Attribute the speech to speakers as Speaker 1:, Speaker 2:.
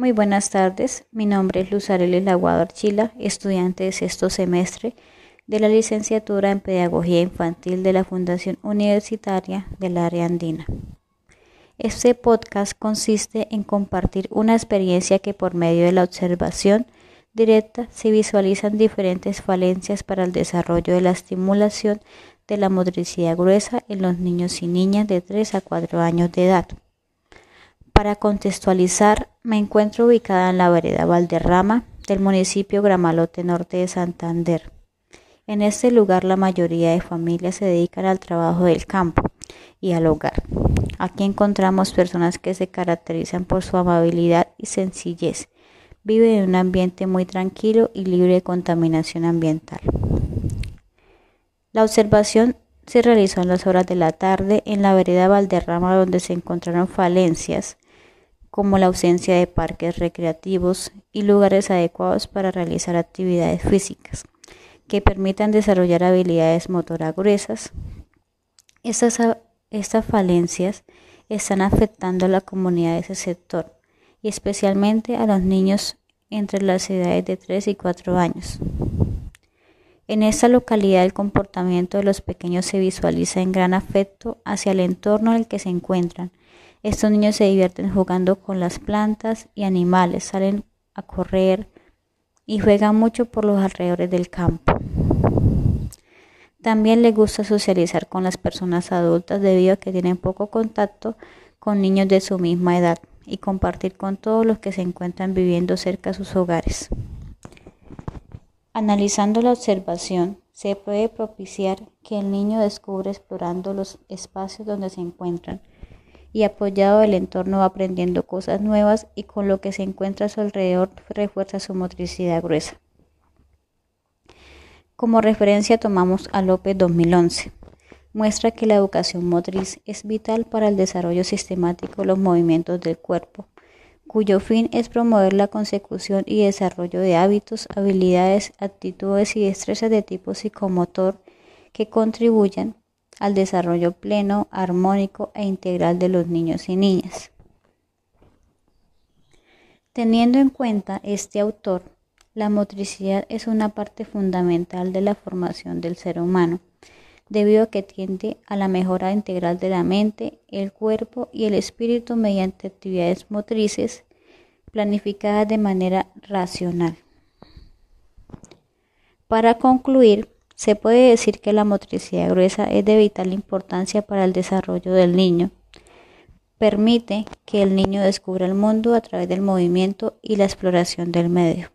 Speaker 1: Muy buenas tardes, mi nombre es Luz Arelis Laguado Archila, estudiante de sexto semestre de la licenciatura en Pedagogía Infantil de la Fundación Universitaria del Área Andina. Este podcast consiste en compartir una experiencia que por medio de la observación directa se visualizan diferentes falencias para el desarrollo de la estimulación de la motricidad gruesa en los niños y niñas de 3 a 4 años de edad. Para contextualizar, me encuentro ubicada en la vereda Valderrama del municipio Gramalote Norte de Santander. En este lugar la mayoría de familias se dedican al trabajo del campo y al hogar. Aquí encontramos personas que se caracterizan por su amabilidad y sencillez. Viven en un ambiente muy tranquilo y libre de contaminación ambiental. La observación se realizó en las horas de la tarde en la vereda Valderrama donde se encontraron falencias como la ausencia de parques recreativos y lugares adecuados para realizar actividades físicas que permitan desarrollar habilidades motoras gruesas. Estas, estas falencias están afectando a la comunidad de ese sector y especialmente a los niños entre las edades de 3 y 4 años. En esta localidad el comportamiento de los pequeños se visualiza en gran afecto hacia el entorno en el que se encuentran, estos niños se divierten jugando con las plantas y animales, salen a correr y juegan mucho por los alrededores del campo. También les gusta socializar con las personas adultas debido a que tienen poco contacto con niños de su misma edad y compartir con todos los que se encuentran viviendo cerca de sus hogares. Analizando la observación, se puede propiciar que el niño descubre explorando los espacios donde se encuentran y apoyado del entorno va aprendiendo cosas nuevas y con lo que se encuentra a su alrededor refuerza su motricidad gruesa. Como referencia tomamos a López 2011. Muestra que la educación motriz es vital para el desarrollo sistemático de los movimientos del cuerpo, cuyo fin es promover la consecución y desarrollo de hábitos, habilidades, actitudes y destrezas de tipo psicomotor que contribuyan al desarrollo pleno, armónico e integral de los niños y niñas. Teniendo en cuenta este autor, la motricidad es una parte fundamental de la formación del ser humano, debido a que tiende a la mejora integral de la mente, el cuerpo y el espíritu mediante actividades motrices planificadas de manera racional. Para concluir, se puede decir que la motricidad gruesa es de vital importancia para el desarrollo del niño. Permite que el niño descubra el mundo a través del movimiento y la exploración del medio.